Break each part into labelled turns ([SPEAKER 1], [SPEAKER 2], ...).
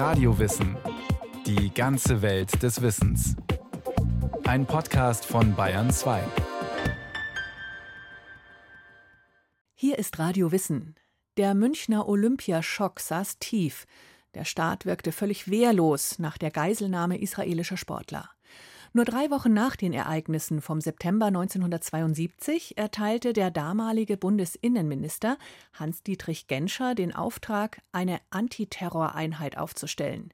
[SPEAKER 1] Radiowissen. Die ganze Welt des Wissens. Ein Podcast von Bayern 2.
[SPEAKER 2] Hier ist Radio Wissen. Der Münchner Olympiaschock saß tief. Der Staat wirkte völlig wehrlos nach der Geiselnahme israelischer Sportler. Nur drei Wochen nach den Ereignissen vom September 1972 erteilte der damalige Bundesinnenminister Hans-Dietrich Genscher den Auftrag, eine Antiterroreinheit aufzustellen.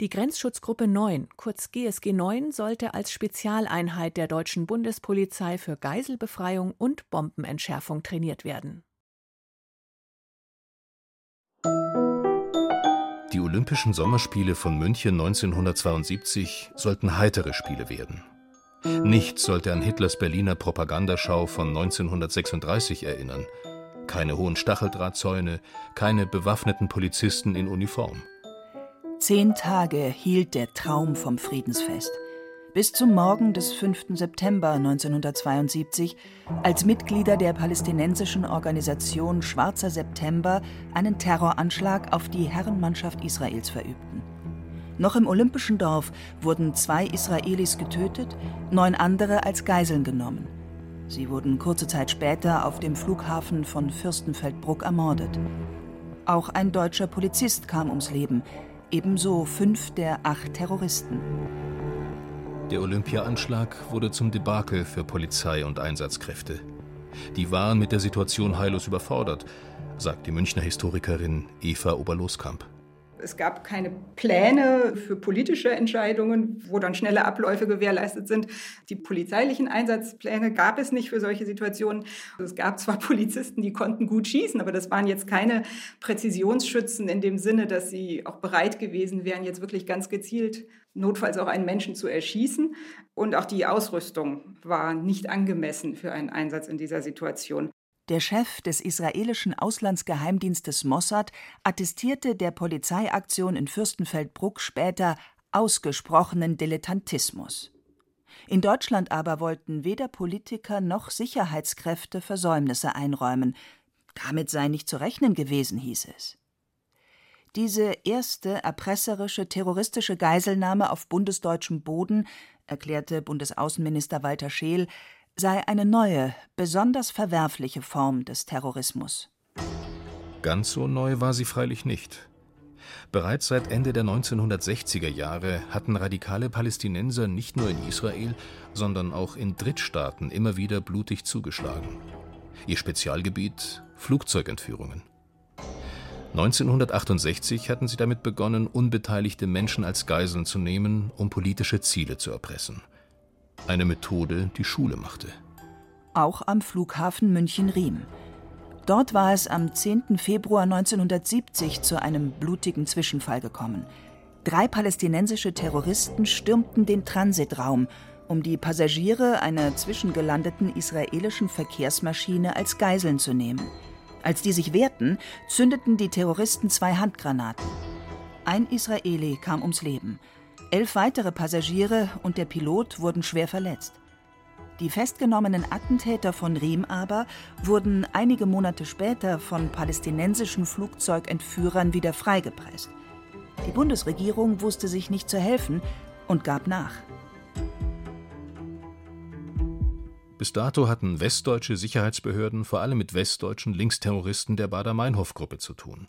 [SPEAKER 2] Die Grenzschutzgruppe 9, kurz GSG 9, sollte als Spezialeinheit der deutschen Bundespolizei für Geiselbefreiung und Bombenentschärfung trainiert werden.
[SPEAKER 3] Die Olympischen Sommerspiele von München 1972 sollten heitere Spiele werden. Nichts sollte an Hitlers Berliner Propagandaschau von 1936 erinnern. Keine hohen Stacheldrahtzäune, keine bewaffneten Polizisten in Uniform.
[SPEAKER 4] Zehn Tage hielt der Traum vom Friedensfest bis zum Morgen des 5. September 1972, als Mitglieder der palästinensischen Organisation Schwarzer September einen Terroranschlag auf die Herrenmannschaft Israels verübten. Noch im Olympischen Dorf wurden zwei Israelis getötet, neun andere als Geiseln genommen. Sie wurden kurze Zeit später auf dem Flughafen von Fürstenfeldbruck ermordet. Auch ein deutscher Polizist kam ums Leben, ebenso fünf der acht Terroristen.
[SPEAKER 3] Der Olympia-Anschlag wurde zum Debakel für Polizei und Einsatzkräfte. Die waren mit der Situation heillos überfordert, sagt die Münchner Historikerin Eva Oberloskamp.
[SPEAKER 5] Es gab keine Pläne für politische Entscheidungen, wo dann schnelle Abläufe gewährleistet sind. Die polizeilichen Einsatzpläne gab es nicht für solche Situationen. Es gab zwar Polizisten, die konnten gut schießen, aber das waren jetzt keine Präzisionsschützen in dem Sinne, dass sie auch bereit gewesen wären, jetzt wirklich ganz gezielt notfalls auch einen Menschen zu erschießen. Und auch die Ausrüstung war nicht angemessen für einen Einsatz in dieser Situation.
[SPEAKER 4] Der Chef des israelischen Auslandsgeheimdienstes Mossad attestierte der Polizeiaktion in Fürstenfeldbruck später ausgesprochenen Dilettantismus. In Deutschland aber wollten weder Politiker noch Sicherheitskräfte Versäumnisse einräumen. Damit sei nicht zu rechnen gewesen, hieß es. Diese erste erpresserische, terroristische Geiselnahme auf bundesdeutschem Boden, erklärte Bundesaußenminister Walter Scheel, sei eine neue, besonders verwerfliche Form des Terrorismus.
[SPEAKER 3] Ganz so neu war sie freilich nicht. Bereits seit Ende der 1960er Jahre hatten radikale Palästinenser nicht nur in Israel, sondern auch in Drittstaaten immer wieder blutig zugeschlagen. Ihr Spezialgebiet Flugzeugentführungen. 1968 hatten sie damit begonnen, unbeteiligte Menschen als Geiseln zu nehmen, um politische Ziele zu erpressen. Eine Methode, die Schule machte.
[SPEAKER 4] Auch am Flughafen München-Riem. Dort war es am 10. Februar 1970 zu einem blutigen Zwischenfall gekommen. Drei palästinensische Terroristen stürmten den Transitraum, um die Passagiere einer zwischengelandeten israelischen Verkehrsmaschine als Geiseln zu nehmen. Als die sich wehrten, zündeten die Terroristen zwei Handgranaten. Ein Israeli kam ums Leben. Elf weitere Passagiere und der Pilot wurden schwer verletzt. Die festgenommenen Attentäter von Riem aber wurden einige Monate später von palästinensischen Flugzeugentführern wieder freigepresst. Die Bundesregierung wusste sich nicht zu helfen und gab nach.
[SPEAKER 3] Bis dato hatten westdeutsche Sicherheitsbehörden vor allem mit westdeutschen Linksterroristen der Bader-Meinhof-Gruppe zu tun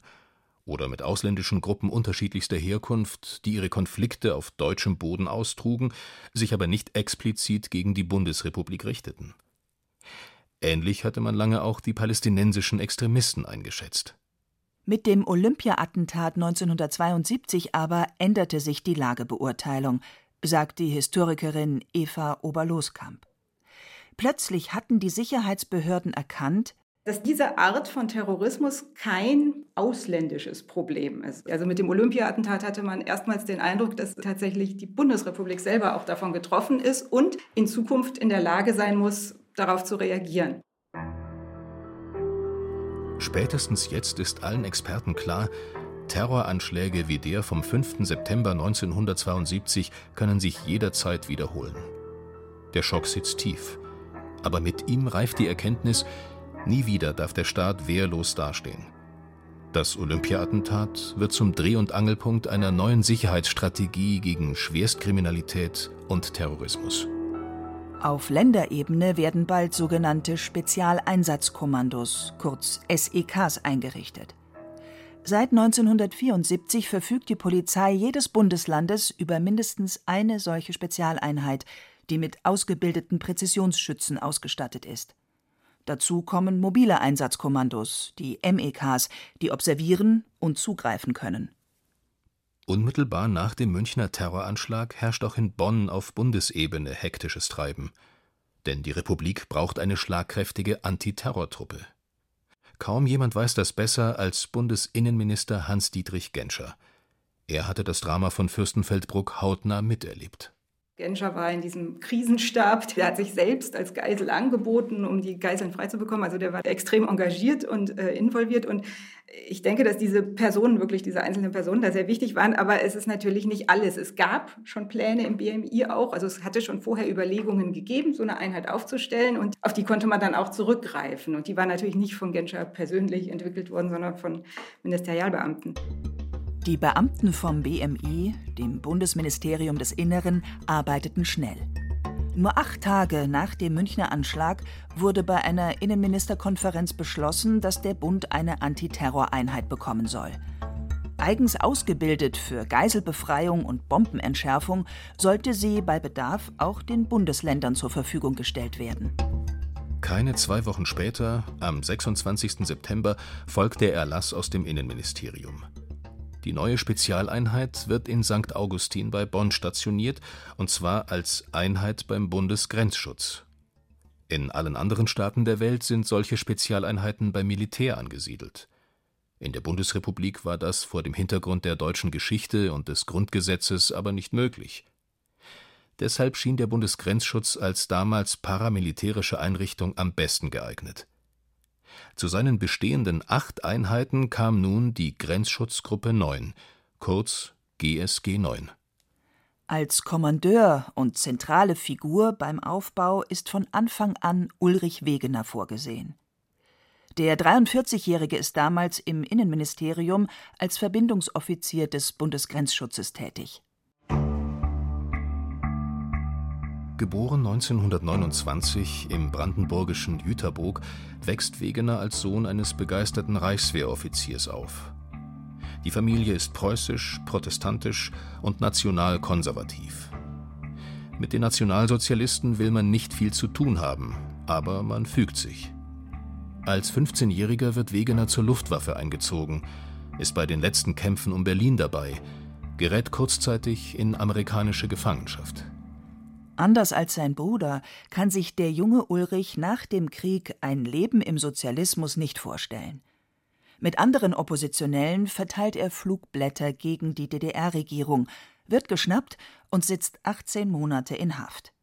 [SPEAKER 3] oder mit ausländischen Gruppen unterschiedlichster Herkunft, die ihre Konflikte auf deutschem Boden austrugen, sich aber nicht explizit gegen die Bundesrepublik richteten. Ähnlich hatte man lange auch die palästinensischen Extremisten eingeschätzt.
[SPEAKER 4] Mit dem Olympia-Attentat 1972 aber änderte sich die Lagebeurteilung, sagt die Historikerin Eva Oberloskamp. Plötzlich hatten die Sicherheitsbehörden erkannt,
[SPEAKER 5] dass diese Art von Terrorismus kein ausländisches Problem ist. Also mit dem Olympia-Attentat hatte man erstmals den Eindruck, dass tatsächlich die Bundesrepublik selber auch davon getroffen ist und in Zukunft in der Lage sein muss, darauf zu reagieren.
[SPEAKER 3] Spätestens jetzt ist allen Experten klar, Terroranschläge wie der vom 5. September 1972 können sich jederzeit wiederholen. Der Schock sitzt tief. Aber mit ihm reift die Erkenntnis, Nie wieder darf der Staat wehrlos dastehen. Das Olympia-Attentat wird zum Dreh- und Angelpunkt einer neuen Sicherheitsstrategie gegen Schwerstkriminalität und Terrorismus.
[SPEAKER 4] Auf Länderebene werden bald sogenannte Spezialeinsatzkommandos, kurz SEKs, eingerichtet. Seit 1974 verfügt die Polizei jedes Bundeslandes über mindestens eine solche Spezialeinheit, die mit ausgebildeten Präzisionsschützen ausgestattet ist. Dazu kommen mobile Einsatzkommandos, die MEKs, die observieren und zugreifen können.
[SPEAKER 3] Unmittelbar nach dem Münchner Terroranschlag herrscht auch in Bonn auf Bundesebene hektisches Treiben. Denn die Republik braucht eine schlagkräftige Antiterrortruppe. Kaum jemand weiß das besser als Bundesinnenminister Hans-Dietrich Genscher. Er hatte das Drama von Fürstenfeldbruck hautnah miterlebt.
[SPEAKER 5] Genscher war in diesem Krisenstab. Der hat sich selbst als Geisel angeboten, um die Geiseln freizubekommen. Also der war extrem engagiert und äh, involviert. Und ich denke, dass diese Personen, wirklich diese einzelnen Personen, da sehr wichtig waren. Aber es ist natürlich nicht alles. Es gab schon Pläne im BMI auch. Also es hatte schon vorher Überlegungen gegeben, so eine Einheit aufzustellen. Und auf die konnte man dann auch zurückgreifen. Und die war natürlich nicht von Genscher persönlich entwickelt worden, sondern von Ministerialbeamten.
[SPEAKER 4] Die Beamten vom BMI, dem Bundesministerium des Inneren, arbeiteten schnell. Nur acht Tage nach dem Münchner Anschlag wurde bei einer Innenministerkonferenz beschlossen, dass der Bund eine Antiterroreinheit bekommen soll. Eigens ausgebildet für Geiselbefreiung und Bombenentschärfung sollte sie bei Bedarf auch den Bundesländern zur Verfügung gestellt werden.
[SPEAKER 3] Keine zwei Wochen später, am 26. September, folgt der Erlass aus dem Innenministerium. Die neue Spezialeinheit wird in St. Augustin bei Bonn stationiert, und zwar als Einheit beim Bundesgrenzschutz. In allen anderen Staaten der Welt sind solche Spezialeinheiten beim Militär angesiedelt. In der Bundesrepublik war das vor dem Hintergrund der deutschen Geschichte und des Grundgesetzes aber nicht möglich. Deshalb schien der Bundesgrenzschutz als damals paramilitärische Einrichtung am besten geeignet zu seinen bestehenden acht Einheiten kam nun die Grenzschutzgruppe 9, kurz GSG 9.
[SPEAKER 4] Als Kommandeur und zentrale Figur beim Aufbau ist von Anfang an Ulrich Wegener vorgesehen. Der 43-Jährige ist damals im Innenministerium als Verbindungsoffizier des Bundesgrenzschutzes tätig.
[SPEAKER 3] Geboren 1929 im brandenburgischen Jüterbock, wächst Wegener als Sohn eines begeisterten Reichswehroffiziers auf. Die Familie ist preußisch, protestantisch und nationalkonservativ. Mit den Nationalsozialisten will man nicht viel zu tun haben, aber man fügt sich. Als 15-Jähriger wird Wegener zur Luftwaffe eingezogen, ist bei den letzten Kämpfen um Berlin dabei, gerät kurzzeitig in amerikanische Gefangenschaft.
[SPEAKER 4] Anders als sein Bruder kann sich der junge Ulrich nach dem Krieg ein Leben im Sozialismus nicht vorstellen. Mit anderen Oppositionellen verteilt er Flugblätter gegen die DDR-Regierung, wird geschnappt und sitzt 18 Monate in Haft.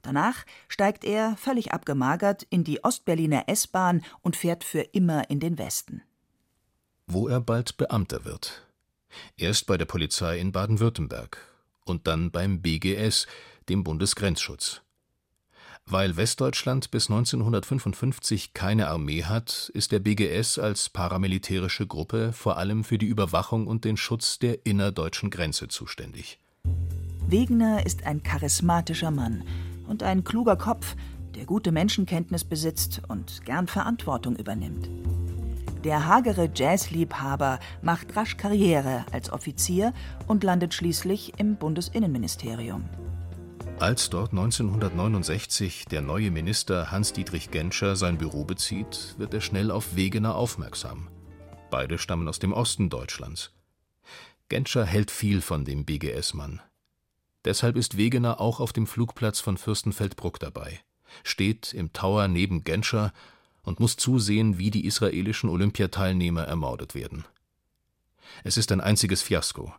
[SPEAKER 4] Danach steigt er, völlig abgemagert, in die Ostberliner S-Bahn und fährt für immer in den Westen.
[SPEAKER 3] Wo er bald Beamter wird. Erst bei der Polizei in Baden-Württemberg und dann beim BGS, dem Bundesgrenzschutz. Weil Westdeutschland bis 1955 keine Armee hat, ist der BGS als paramilitärische Gruppe vor allem für die Überwachung und den Schutz der innerdeutschen Grenze zuständig.
[SPEAKER 4] Wegener ist ein charismatischer Mann und ein kluger Kopf, der gute Menschenkenntnis besitzt und gern Verantwortung übernimmt. Der hagere Jazzliebhaber macht rasch Karriere als Offizier und landet schließlich im Bundesinnenministerium.
[SPEAKER 3] Als dort 1969 der neue Minister Hans-Dietrich Genscher sein Büro bezieht, wird er schnell auf Wegener aufmerksam. Beide stammen aus dem Osten Deutschlands. Genscher hält viel von dem BGS-Mann. Deshalb ist Wegener auch auf dem Flugplatz von Fürstenfeldbruck dabei, steht im Tower neben Genscher und muss zusehen, wie die israelischen Olympiateilnehmer ermordet werden. Es ist ein einziges Fiasko.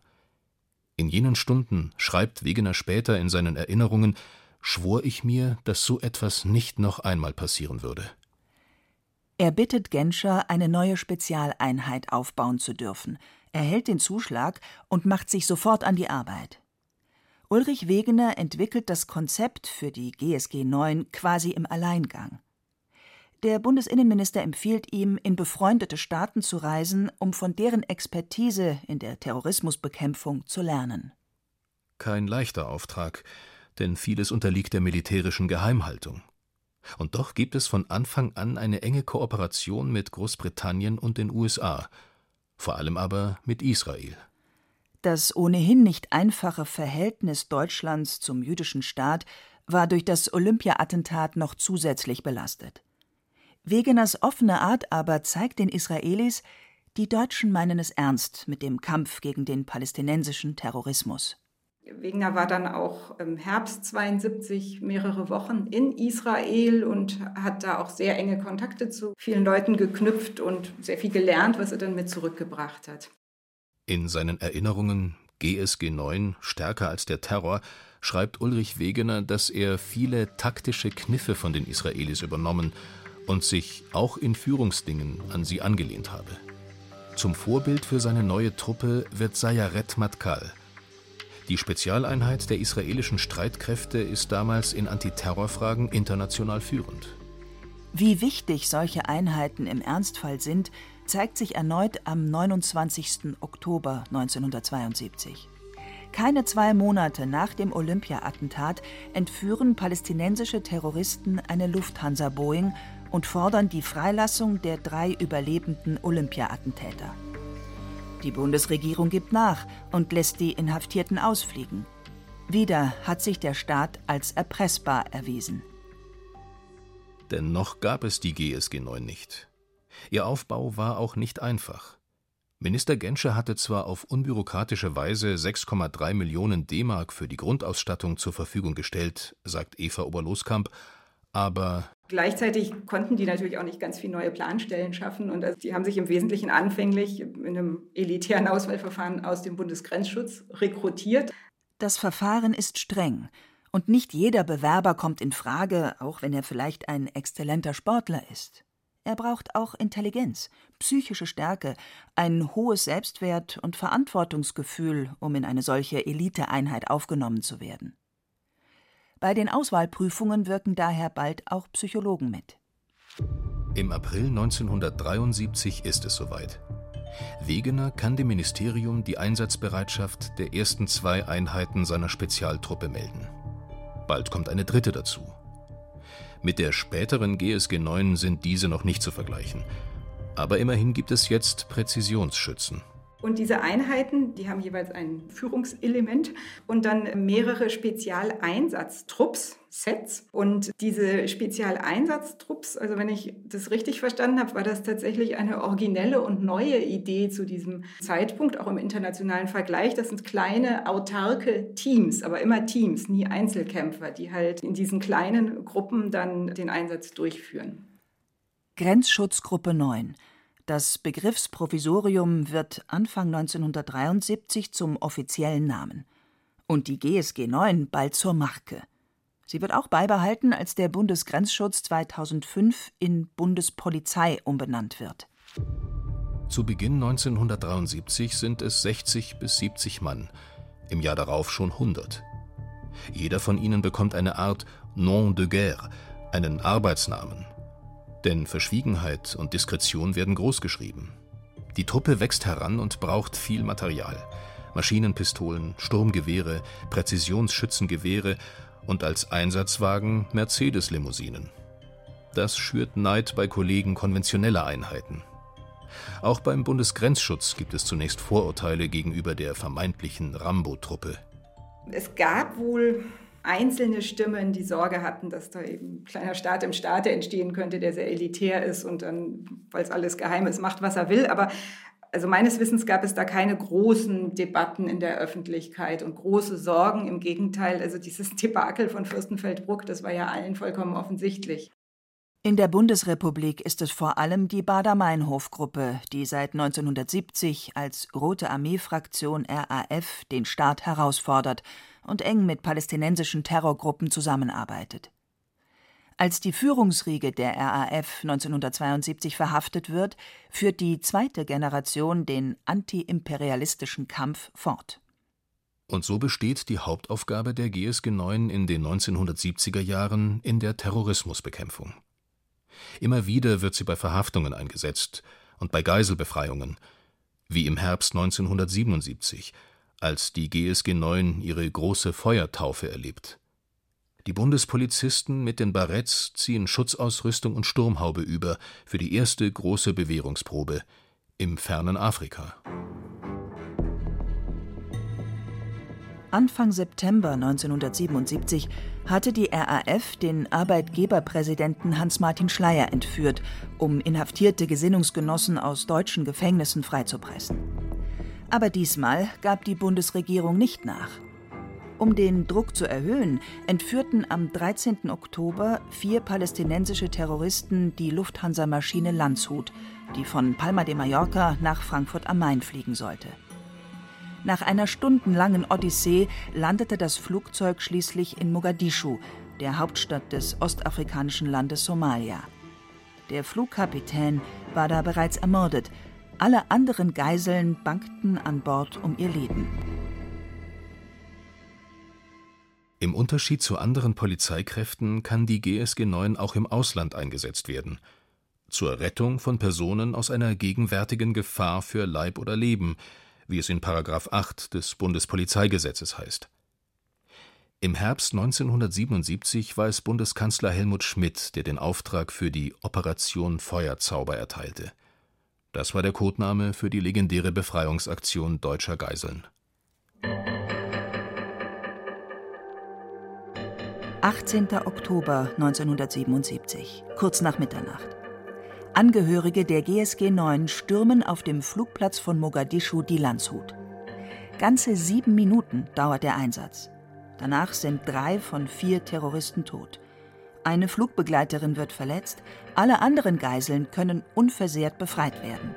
[SPEAKER 3] In jenen Stunden, schreibt Wegener später in seinen Erinnerungen, schwor ich mir, dass so etwas nicht noch einmal passieren würde.
[SPEAKER 4] Er bittet Genscher, eine neue Spezialeinheit aufbauen zu dürfen, erhält den Zuschlag und macht sich sofort an die Arbeit. Ulrich Wegener entwickelt das Konzept für die GSG 9 quasi im Alleingang. Der Bundesinnenminister empfiehlt ihm, in befreundete Staaten zu reisen, um von deren Expertise in der Terrorismusbekämpfung zu lernen.
[SPEAKER 3] Kein leichter Auftrag, denn vieles unterliegt der militärischen Geheimhaltung. Und doch gibt es von Anfang an eine enge Kooperation mit Großbritannien und den USA, vor allem aber mit Israel.
[SPEAKER 4] Das ohnehin nicht einfache Verhältnis Deutschlands zum jüdischen Staat war durch das Olympia-Attentat noch zusätzlich belastet. Wegeners offene Art aber zeigt den Israelis, die Deutschen meinen es ernst mit dem Kampf gegen den palästinensischen Terrorismus.
[SPEAKER 5] Wegener war dann auch im Herbst 72 mehrere Wochen in Israel und hat da auch sehr enge Kontakte zu vielen Leuten geknüpft und sehr viel gelernt, was er dann mit zurückgebracht hat.
[SPEAKER 3] In seinen Erinnerungen GSG 9 stärker als der Terror schreibt Ulrich Wegener, dass er viele taktische Kniffe von den Israelis übernommen und sich auch in Führungsdingen an sie angelehnt habe. Zum Vorbild für seine neue Truppe wird Sayaret Matkal. Die Spezialeinheit der israelischen Streitkräfte ist damals in Antiterrorfragen international führend.
[SPEAKER 4] Wie wichtig solche Einheiten im Ernstfall sind, zeigt sich erneut am 29. Oktober 1972. Keine zwei Monate nach dem Olympia-Attentat entführen palästinensische Terroristen eine Lufthansa-Boeing und fordern die Freilassung der drei überlebenden Olympia-Attentäter. Die Bundesregierung gibt nach und lässt die Inhaftierten ausfliegen. Wieder hat sich der Staat als erpressbar erwiesen.
[SPEAKER 3] Denn noch gab es die GSG 9 nicht. Ihr Aufbau war auch nicht einfach. Minister Genscher hatte zwar auf unbürokratische Weise 6,3 Millionen D-Mark für die Grundausstattung zur Verfügung gestellt, sagt Eva Oberloskamp, aber
[SPEAKER 5] Gleichzeitig konnten die natürlich auch nicht ganz viele neue Planstellen schaffen und also die haben sich im Wesentlichen anfänglich in einem elitären Auswahlverfahren aus dem Bundesgrenzschutz rekrutiert.
[SPEAKER 4] Das Verfahren ist streng und nicht jeder Bewerber kommt in Frage, auch wenn er vielleicht ein exzellenter Sportler ist. Er braucht auch Intelligenz, psychische Stärke, ein hohes Selbstwert und Verantwortungsgefühl, um in eine solche Eliteeinheit aufgenommen zu werden. Bei den Auswahlprüfungen wirken daher bald auch Psychologen mit.
[SPEAKER 3] Im April 1973 ist es soweit. Wegener kann dem Ministerium die Einsatzbereitschaft der ersten zwei Einheiten seiner Spezialtruppe melden. Bald kommt eine dritte dazu. Mit der späteren GSG 9 sind diese noch nicht zu vergleichen. Aber immerhin gibt es jetzt Präzisionsschützen.
[SPEAKER 5] Und diese Einheiten, die haben jeweils ein Führungselement und dann mehrere Spezialeinsatztrupps, Sets. Und diese Spezialeinsatztrupps, also wenn ich das richtig verstanden habe, war das tatsächlich eine originelle und neue Idee zu diesem Zeitpunkt, auch im internationalen Vergleich. Das sind kleine, autarke Teams, aber immer Teams, nie Einzelkämpfer, die halt in diesen kleinen Gruppen dann den Einsatz durchführen.
[SPEAKER 4] Grenzschutzgruppe 9 das Begriffsprovisorium wird Anfang 1973 zum offiziellen Namen und die GSG 9 bald zur Marke. Sie wird auch beibehalten, als der Bundesgrenzschutz 2005 in Bundespolizei umbenannt wird.
[SPEAKER 3] Zu Beginn 1973 sind es 60 bis 70 Mann, im Jahr darauf schon 100. Jeder von ihnen bekommt eine Art Nom de guerre, einen Arbeitsnamen, denn Verschwiegenheit und Diskretion werden großgeschrieben. Die Truppe wächst heran und braucht viel Material. Maschinenpistolen, Sturmgewehre, Präzisionsschützengewehre und als Einsatzwagen Mercedes-Limousinen. Das schürt Neid bei Kollegen konventioneller Einheiten. Auch beim Bundesgrenzschutz gibt es zunächst Vorurteile gegenüber der vermeintlichen Rambo-Truppe.
[SPEAKER 5] Es gab wohl einzelne Stimmen, die Sorge hatten, dass da eben ein kleiner Staat im Staate entstehen könnte, der sehr elitär ist und dann, weil es alles geheim ist, macht, was er will. Aber also meines Wissens gab es da keine großen Debatten in der Öffentlichkeit und große Sorgen. Im Gegenteil, also dieses Debakel von Fürstenfeldbruck, das war ja allen vollkommen offensichtlich.
[SPEAKER 4] In der Bundesrepublik ist es vor allem die Bader-Meinhof-Gruppe, die seit 1970 als Rote Armee-Fraktion RAF den Staat herausfordert und eng mit palästinensischen Terrorgruppen zusammenarbeitet. Als die Führungsriege der RAF 1972 verhaftet wird, führt die zweite Generation den antiimperialistischen Kampf fort.
[SPEAKER 3] Und so besteht die Hauptaufgabe der GSG 9 in den 1970er Jahren in der Terrorismusbekämpfung. Immer wieder wird sie bei Verhaftungen eingesetzt und bei Geiselbefreiungen, wie im Herbst 1977, als die GSG 9 ihre große Feuertaufe erlebt. Die Bundespolizisten mit den Baretts ziehen Schutzausrüstung und Sturmhaube über für die erste große Bewährungsprobe im fernen Afrika.
[SPEAKER 4] Anfang September 1977 hatte die RAF den Arbeitgeberpräsidenten Hans-Martin Schleyer entführt, um inhaftierte Gesinnungsgenossen aus deutschen Gefängnissen freizupressen. Aber diesmal gab die Bundesregierung nicht nach. Um den Druck zu erhöhen, entführten am 13. Oktober vier palästinensische Terroristen die Lufthansa-Maschine Landshut, die von Palma de Mallorca nach Frankfurt am Main fliegen sollte. Nach einer stundenlangen Odyssee landete das Flugzeug schließlich in Mogadischu, der Hauptstadt des ostafrikanischen Landes Somalia. Der Flugkapitän war da bereits ermordet, alle anderen Geiseln bangten an Bord um ihr Leben.
[SPEAKER 3] Im Unterschied zu anderen Polizeikräften kann die GSG 9 auch im Ausland eingesetzt werden. Zur Rettung von Personen aus einer gegenwärtigen Gefahr für Leib oder Leben, wie es in § 8 des Bundespolizeigesetzes heißt. Im Herbst 1977 war es Bundeskanzler Helmut Schmidt, der den Auftrag für die Operation Feuerzauber erteilte. Das war der Codename für die legendäre Befreiungsaktion deutscher Geiseln.
[SPEAKER 4] 18. Oktober 1977, kurz nach Mitternacht. Angehörige der GSG 9 stürmen auf dem Flugplatz von Mogadischu die Landshut. Ganze sieben Minuten dauert der Einsatz. Danach sind drei von vier Terroristen tot. Eine Flugbegleiterin wird verletzt, alle anderen Geiseln können unversehrt befreit werden.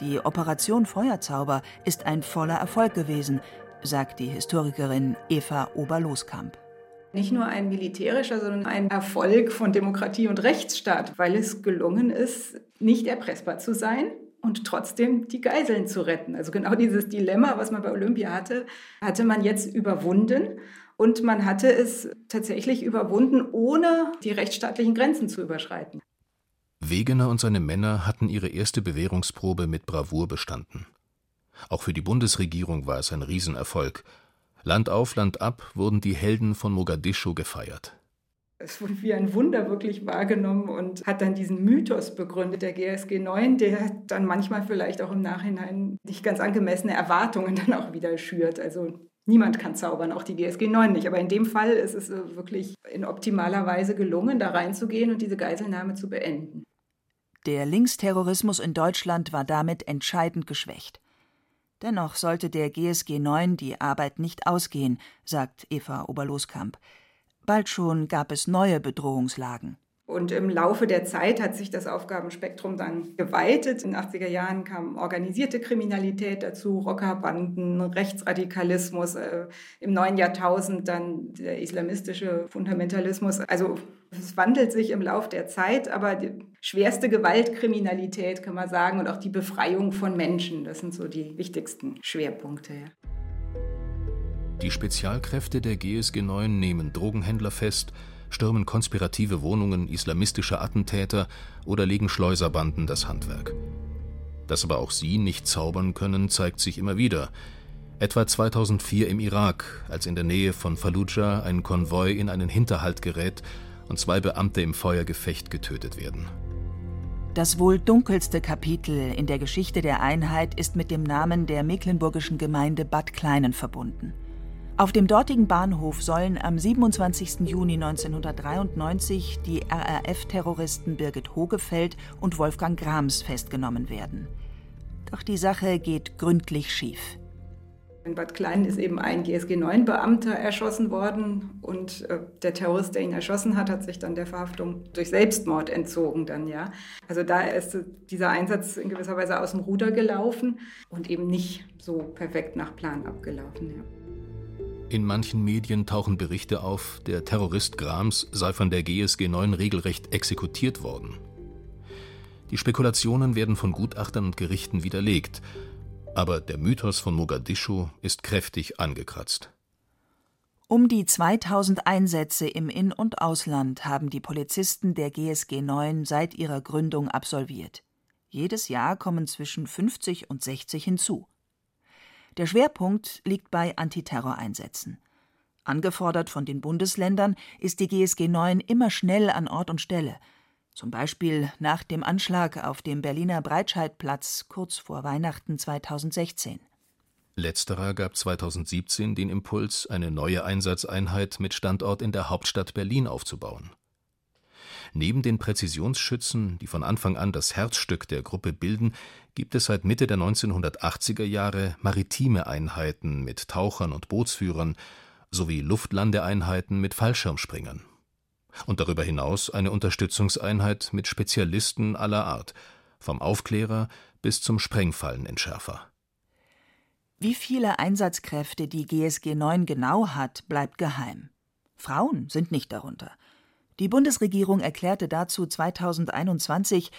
[SPEAKER 4] Die Operation Feuerzauber ist ein voller Erfolg gewesen, sagt die Historikerin Eva Oberloskamp
[SPEAKER 5] nicht nur ein militärischer, sondern ein Erfolg von Demokratie und Rechtsstaat, weil es gelungen ist, nicht erpressbar zu sein und trotzdem die Geiseln zu retten. Also genau dieses Dilemma, was man bei Olympia hatte, hatte man jetzt überwunden. Und man hatte es tatsächlich überwunden, ohne die rechtsstaatlichen Grenzen zu überschreiten.
[SPEAKER 3] Wegener und seine Männer hatten ihre erste Bewährungsprobe mit Bravour bestanden. Auch für die Bundesregierung war es ein Riesenerfolg, Land auf, Land ab wurden die Helden von Mogadischu gefeiert.
[SPEAKER 5] Es wurde wie ein Wunder wirklich wahrgenommen und hat dann diesen Mythos begründet, der GSG 9, der dann manchmal vielleicht auch im Nachhinein nicht ganz angemessene Erwartungen dann auch wieder schürt. Also niemand kann zaubern, auch die GSG 9 nicht. Aber in dem Fall ist es wirklich in optimaler Weise gelungen, da reinzugehen und diese Geiselnahme zu beenden.
[SPEAKER 4] Der Linksterrorismus in Deutschland war damit entscheidend geschwächt. Dennoch sollte der GSG 9 die Arbeit nicht ausgehen, sagt Eva Oberloskamp. Bald schon gab es neue Bedrohungslagen.
[SPEAKER 5] Und im Laufe der Zeit hat sich das Aufgabenspektrum dann geweitet. In den 80er Jahren kam organisierte Kriminalität dazu, Rockerbanden, Rechtsradikalismus, äh, im neuen Jahrtausend dann der islamistische Fundamentalismus. Also es wandelt sich im Laufe der Zeit, aber die schwerste Gewaltkriminalität kann man sagen und auch die Befreiung von Menschen, das sind so die wichtigsten Schwerpunkte.
[SPEAKER 3] Die Spezialkräfte der GSG 9 nehmen Drogenhändler fest, stürmen konspirative Wohnungen islamistischer Attentäter oder legen Schleuserbanden das Handwerk. Dass aber auch sie nicht zaubern können, zeigt sich immer wieder. Etwa 2004 im Irak, als in der Nähe von Fallujah ein Konvoi in einen Hinterhalt gerät und zwei Beamte im Feuergefecht getötet werden.
[SPEAKER 4] Das wohl dunkelste Kapitel in der Geschichte der Einheit ist mit dem Namen der mecklenburgischen Gemeinde Bad Kleinen verbunden. Auf dem dortigen Bahnhof sollen am 27. Juni 1993 die RAF-Terroristen Birgit Hogefeld und Wolfgang Grams festgenommen werden. Doch die Sache geht gründlich schief.
[SPEAKER 5] In Bad Klein ist eben ein GSG-9-Beamter erschossen worden und äh, der Terrorist, der ihn erschossen hat, hat sich dann der Verhaftung durch Selbstmord entzogen dann, ja. Also da ist dieser Einsatz in gewisser Weise aus dem Ruder gelaufen und eben nicht so perfekt nach Plan abgelaufen, ja.
[SPEAKER 3] In manchen Medien tauchen Berichte auf, der Terrorist Grams sei von der GSG 9 regelrecht exekutiert worden. Die Spekulationen werden von Gutachtern und Gerichten widerlegt, aber der Mythos von Mogadischu ist kräftig angekratzt.
[SPEAKER 4] Um die 2000 Einsätze im In- und Ausland haben die Polizisten der GSG 9 seit ihrer Gründung absolviert. Jedes Jahr kommen zwischen 50 und 60 hinzu. Der Schwerpunkt liegt bei Antiterroreinsätzen. Angefordert von den Bundesländern ist die GSG 9 immer schnell an Ort und Stelle. Zum Beispiel nach dem Anschlag auf dem Berliner Breitscheidplatz kurz vor Weihnachten 2016.
[SPEAKER 3] Letzterer gab 2017 den Impuls, eine neue Einsatzeinheit mit Standort in der Hauptstadt Berlin aufzubauen. Neben den Präzisionsschützen, die von Anfang an das Herzstück der Gruppe bilden, gibt es seit Mitte der 1980er Jahre maritime Einheiten mit Tauchern und Bootsführern sowie Luftlandeeinheiten mit Fallschirmspringern. Und darüber hinaus eine Unterstützungseinheit mit Spezialisten aller Art, vom Aufklärer bis zum Sprengfallenentschärfer.
[SPEAKER 4] Wie viele Einsatzkräfte die GSG 9 genau hat, bleibt geheim. Frauen sind nicht darunter. Die Bundesregierung erklärte dazu 2021,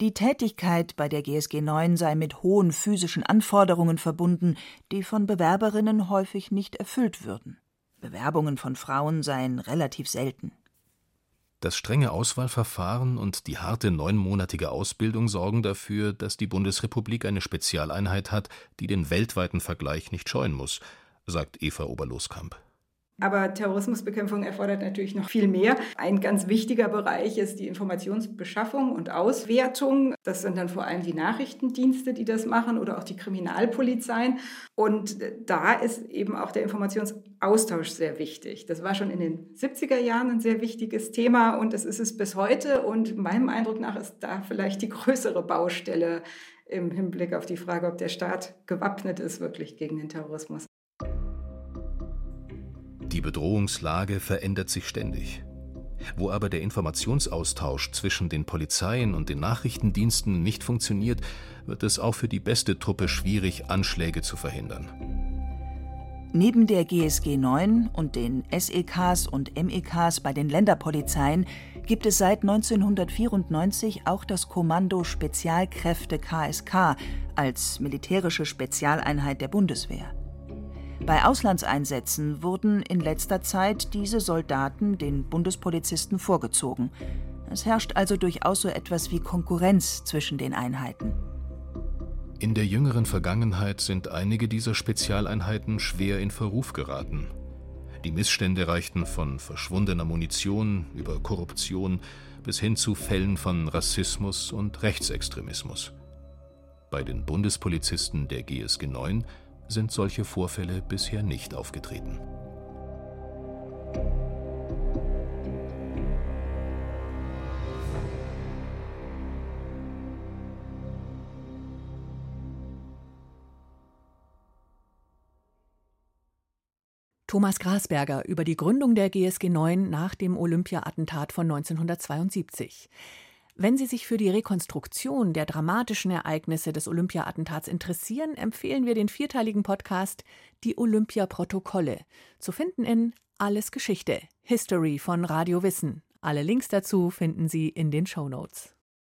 [SPEAKER 4] die Tätigkeit bei der GSG 9 sei mit hohen physischen Anforderungen verbunden, die von Bewerberinnen häufig nicht erfüllt würden. Bewerbungen von Frauen seien relativ selten.
[SPEAKER 3] Das strenge Auswahlverfahren und die harte neunmonatige Ausbildung sorgen dafür, dass die Bundesrepublik eine Spezialeinheit hat, die den weltweiten Vergleich nicht scheuen muss, sagt Eva Oberloskamp.
[SPEAKER 5] Aber Terrorismusbekämpfung erfordert natürlich noch viel mehr. Ein ganz wichtiger Bereich ist die Informationsbeschaffung und Auswertung. Das sind dann vor allem die Nachrichtendienste, die das machen oder auch die Kriminalpolizeien. Und da ist eben auch der Informationsaustausch sehr wichtig. Das war schon in den 70er Jahren ein sehr wichtiges Thema und das ist es bis heute. Und meinem Eindruck nach ist da vielleicht die größere Baustelle im Hinblick auf die Frage, ob der Staat gewappnet ist wirklich gegen den Terrorismus.
[SPEAKER 3] Die Bedrohungslage verändert sich ständig. Wo aber der Informationsaustausch zwischen den Polizeien und den Nachrichtendiensten nicht funktioniert, wird es auch für die beste Truppe schwierig, Anschläge zu verhindern.
[SPEAKER 4] Neben der GSG 9 und den SEKs und MEKs bei den Länderpolizeien gibt es seit 1994 auch das Kommando Spezialkräfte KSK als militärische Spezialeinheit der Bundeswehr. Bei Auslandseinsätzen wurden in letzter Zeit diese Soldaten den Bundespolizisten vorgezogen. Es herrscht also durchaus so etwas wie Konkurrenz zwischen den Einheiten.
[SPEAKER 3] In der jüngeren Vergangenheit sind einige dieser Spezialeinheiten schwer in Verruf geraten. Die Missstände reichten von verschwundener Munition über Korruption bis hin zu Fällen von Rassismus und Rechtsextremismus. Bei den Bundespolizisten der GSG 9 sind solche Vorfälle bisher nicht aufgetreten.
[SPEAKER 2] Thomas Grasberger über die Gründung der GSG 9 nach dem Olympia-Attentat von 1972. Wenn Sie sich für die Rekonstruktion der dramatischen Ereignisse des Olympia-Attentats interessieren, empfehlen wir den vierteiligen Podcast Die Olympia-Protokolle, zu finden in Alles Geschichte, History von Radio Wissen. Alle Links dazu finden Sie in den Show Notes.